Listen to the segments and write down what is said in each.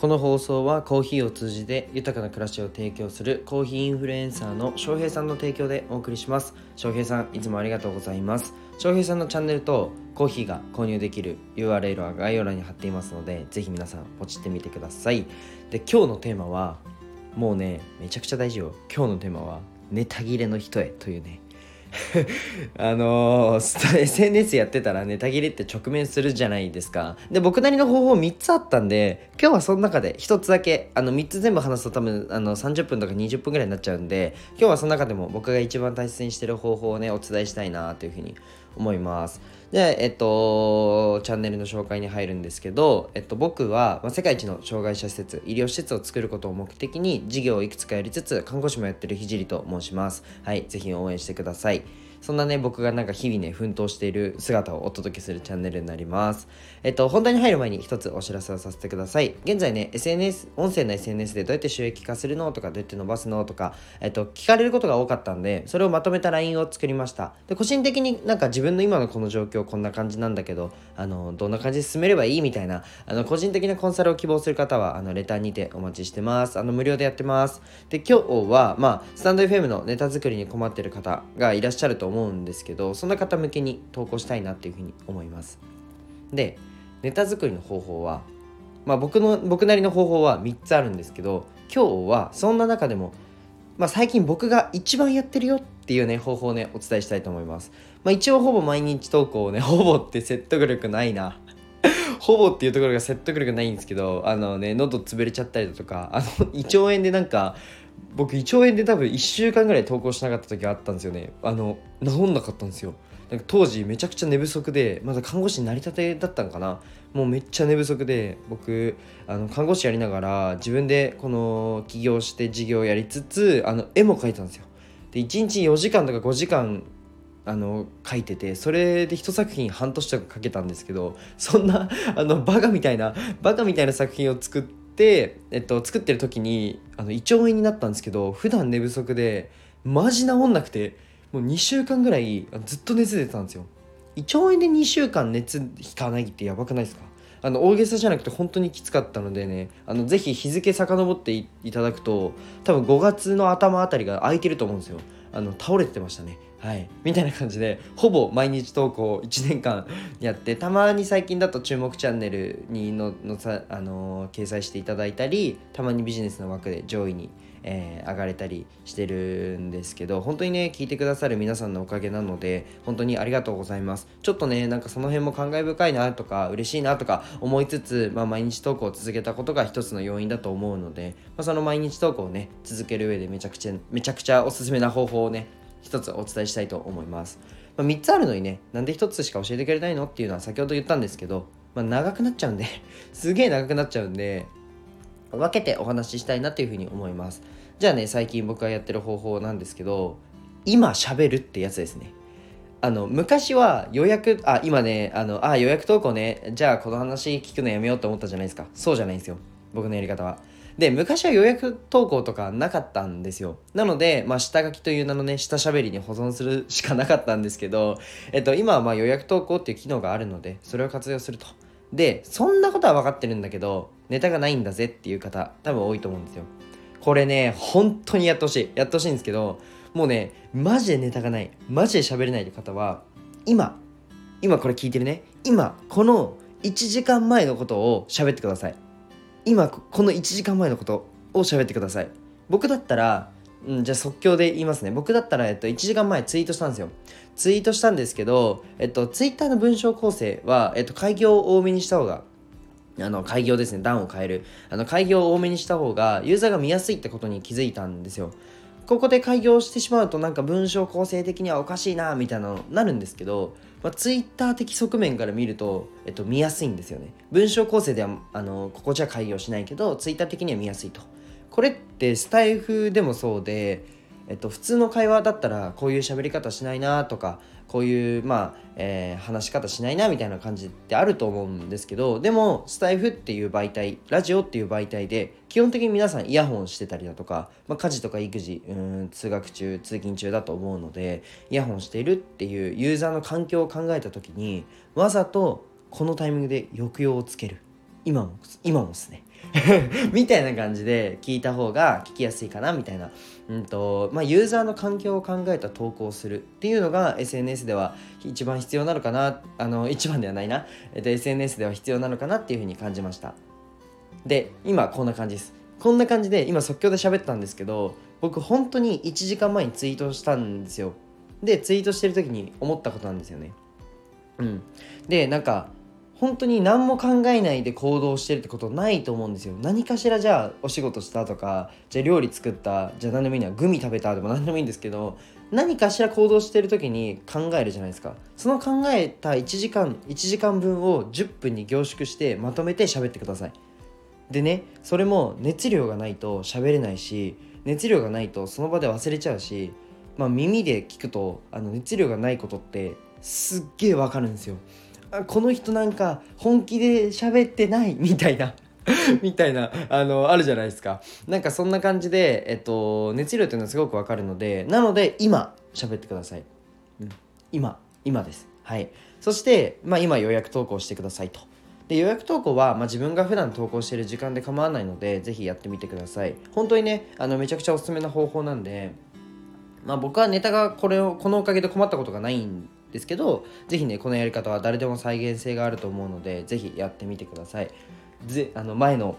この放送はコーヒーを通じて豊かな暮らしを提供するコーヒーインフルエンサーの翔平さんの提供でお送りします。翔平さんいつもありがとうございます。翔平さんのチャンネルとコーヒーが購入できる URL は概要欄に貼っていますのでぜひ皆さんポチってみてください。で今日のテーマはもうねめちゃくちゃ大事よ。今日のテーマはネタ切れの人へというね。あのー、SNS やってたらネタ切れって直面するじゃないですか。で、僕なりの方法3つあったんで、今日はその中で1つだけ、あの3つ全部話すと多分あの30分とか20分ぐらいになっちゃうんで、今日はその中でも僕が一番大切にしてる方法をね、お伝えしたいなというふうに思います。で、えっと、チャンネルの紹介に入るんですけど、えっと、僕は、まあ、世界一の障害者施設、医療施設を作ることを目的に、事業をいくつかやりつつ、看護師もやってるひじりと申します。はい、ぜひ応援してください。そんなね、僕がなんか日々ね、奮闘している姿をお届けするチャンネルになります。えっと、本題に入る前に一つお知らせをさせてください。現在ね、SNS、音声の SNS でどうやって収益化するのとか、どうやって伸ばすのとか、えっと、聞かれることが多かったんで、それをまとめた LINE を作りました。で、個人的になんか自分の今のこの状況こんな感じなんだけど、あの、どんな感じで進めればいいみたいな、あの、個人的なコンサルを希望する方は、あの、レターにてお待ちしてます。あの、無料でやってます。で、今日は、まあ、スタンド FM のネタ作りに困ってる方がいらっしゃると思うんですけど、そんな方向けに投稿したいなっていうふうに思いますでネタ作りの方法はまあ僕の僕なりの方法は3つあるんですけど今日はそんな中でもまあ、最近僕が一番やってるよっていうね方法をねお伝えしたいと思います、まあ、一応ほぼ毎日投稿をね ほぼって説得力ないな。ほぼっていうところが説得力ないんですけどあのね喉潰れちゃったりだとかあの胃腸炎でなんか僕胃腸炎で多分1週間ぐらい投稿しなかった時があったんですよね。あの治んなかったんですよ。なんか当時めちゃくちゃ寝不足でまだ看護師になりたてだったのかな。もうめっちゃ寝不足で僕あの看護師やりながら自分でこの起業して事業やりつつあの絵も描いたんですよ。で1日4時間とか5時間あの書いててそれで一作品半年とか書けたんですけどそんなあのバカみたいなバカみたいな作品を作って、えっと、作ってる時にあの胃腸炎になったんですけど普段寝不足でマジ治んなくてもう2週間ぐらいずっと熱出てたんですよ。胃腸炎で2週間熱引かないってやばくないですか？あの大げさじゃなくて本当にきつかったのでねあのぜひ日付遡っていただくと多分5月の頭あたりが空いてると思うんですよ。あの倒れてましたね。はい。みたいな感じでほぼ毎日投稿1年間やってたまに最近だと注目チャンネルにののさ、あのー、掲載していただいたりたまにビジネスの枠で上位にえー、上がれたりしてるんですけど本当にね聞いてくださる皆さんのおかげなので本当にありがとうございます。ちょっとねなんかその辺も感慨深いなとか嬉しいなとか思いつつ、まあ、毎日投稿を続けたことが一つの要因だと思うので、まあ、その毎日投稿をね続ける上でめちゃくちゃめちゃくちゃおすすめな方法をね一つお伝えしたいと思います、まあ、3つあるのにねなんで1つしか教えてくれないのっていうのは先ほど言ったんですけど、まあ、長くなっちゃうんで すげえ長くなっちゃうんで分けてお話ししたいなっていうふうに思います。じゃあね最近僕がやってる方法なんですけど今しゃべるってやつですね。あの昔は予約あ今ねあのあ予約投稿ねじゃあこの話聞くのやめようと思ったじゃないですか。そうじゃないんですよ。僕のやり方は。で昔は予約投稿とかなかったんですよなので、まあ、下書きという名のね下しゃべりに保存するしかなかったんですけど、えっと、今はま予約投稿っていう機能があるのでそれを活用するとでそんなことは分かってるんだけどネタがないんだぜっていう方多分多いと思うんですよこれね、本当にやってほしい。やってほしいんですけど、もうね、マジでネタがない、マジで喋れないって方は、今、今これ聞いてるね。今、この1時間前のことを喋ってください。今、この1時間前のことを喋ってください。僕だったら、うん、じゃあ即興で言いますね。僕だったら、えっと、1時間前ツイートしたんですよ。ツイートしたんですけど、えっと、ツイッターの文章構成は、えっと、開業を多めにした方があの開業ですね段を変えるあの開業を多めにした方がユーザーが見やすいってことに気づいたんですよここで開業してしまうとなんか文章構成的にはおかしいなみたいなのになるんですけど、まあ、ツイッター的側面から見ると、えっと、見やすいんですよね。文章構成ではあのここじゃ開業しないけどツイッター的には見やすいと。これってスタイフでもそうでえっと、普通の会話だったらこういう喋り方しないなとかこういうまあ、えー、話し方しないなみたいな感じってあると思うんですけどでもスタイフっていう媒体ラジオっていう媒体で基本的に皆さんイヤホンしてたりだとか、まあ、家事とか育児うん通学中通勤中だと思うのでイヤホンしているっていうユーザーの環境を考えた時にわざとこのタイミングで抑揚をつける。今も今もですね。みたいな感じで聞いた方が聞きやすいかなみたいな、うんとまあ、ユーザーの環境を考えた投稿をするっていうのが SNS では一番必要なのかなあの一番ではないな、えっと、SNS では必要なのかなっていうふうに感じました。で今こんな感じです。こんな感じで今即興で喋ったんですけど僕本当に1時間前にツイートしたんですよ。でツイートしてる時に思ったことなんですよね。うん。でなんか本当に何も考えないで行動してるってことないと思うんですよ。何かしらじゃあお仕事したとかじゃあ料理作ったじゃあ何でもいいのはグミ食べたでも何でもいいんですけど何かしら行動してる時に考えるじゃないですか。その考えた1時間1時間分を10分に凝縮してまとめて喋ってください。でねそれも熱量がないと喋れないし熱量がないとその場で忘れちゃうしまあ耳で聞くとあの熱量がないことってすっげえわかるんですよ。この人なんか本気で喋ってない？みたいな。みたいなあのあるじゃないですか。なんかそんな感じで、えっと、熱量っていうのはすごくわかるのでなので今喋ってください、うん、今今です。はい。そして、まあ、今予約投稿してくださいと。で予約投稿は、まあ、自分が普段投稿している時間で構わないのでぜひやってみてください。本当にねあのめちゃくちゃおすすめな方法なんでまあ、僕はネタがこれをこのおかげで困ったことがないんですけど是非ねこのやり方は誰でも再現性があると思うので是非やってみてください。ぜあの前の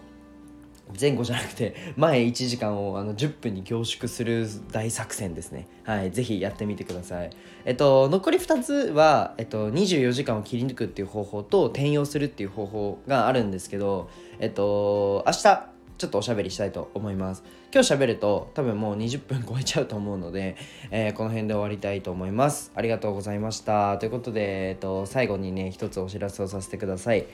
前後じゃなくて前1時間をあの10分に凝縮する大作戦ですね。はい是非やってみてください。えっと残り2つは、えっと、24時間を切り抜くっていう方法と転用するっていう方法があるんですけどえっと明日ちょっとおしゃべりしたいと思います。今日喋ると多分もう20分超えちゃうと思うので、えー、この辺で終わりたいと思います。ありがとうございました。ということで、えっと、最後にね一つお知らせをさせてください。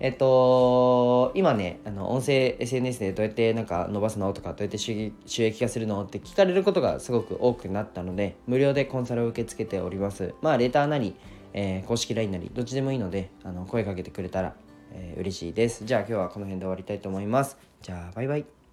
えっと今ねあの音声 SNS でどうやってなんか伸ばすのとかどうやって収益化するのって聞かれることがすごく多くなったので無料でコンサルを受け付けております。まあレターなり、えー、公式 LINE なりどっちでもいいのであの声かけてくれたらえー、嬉しいです。じゃあ今日はこの辺で終わりたいと思います。じゃあバイバイ。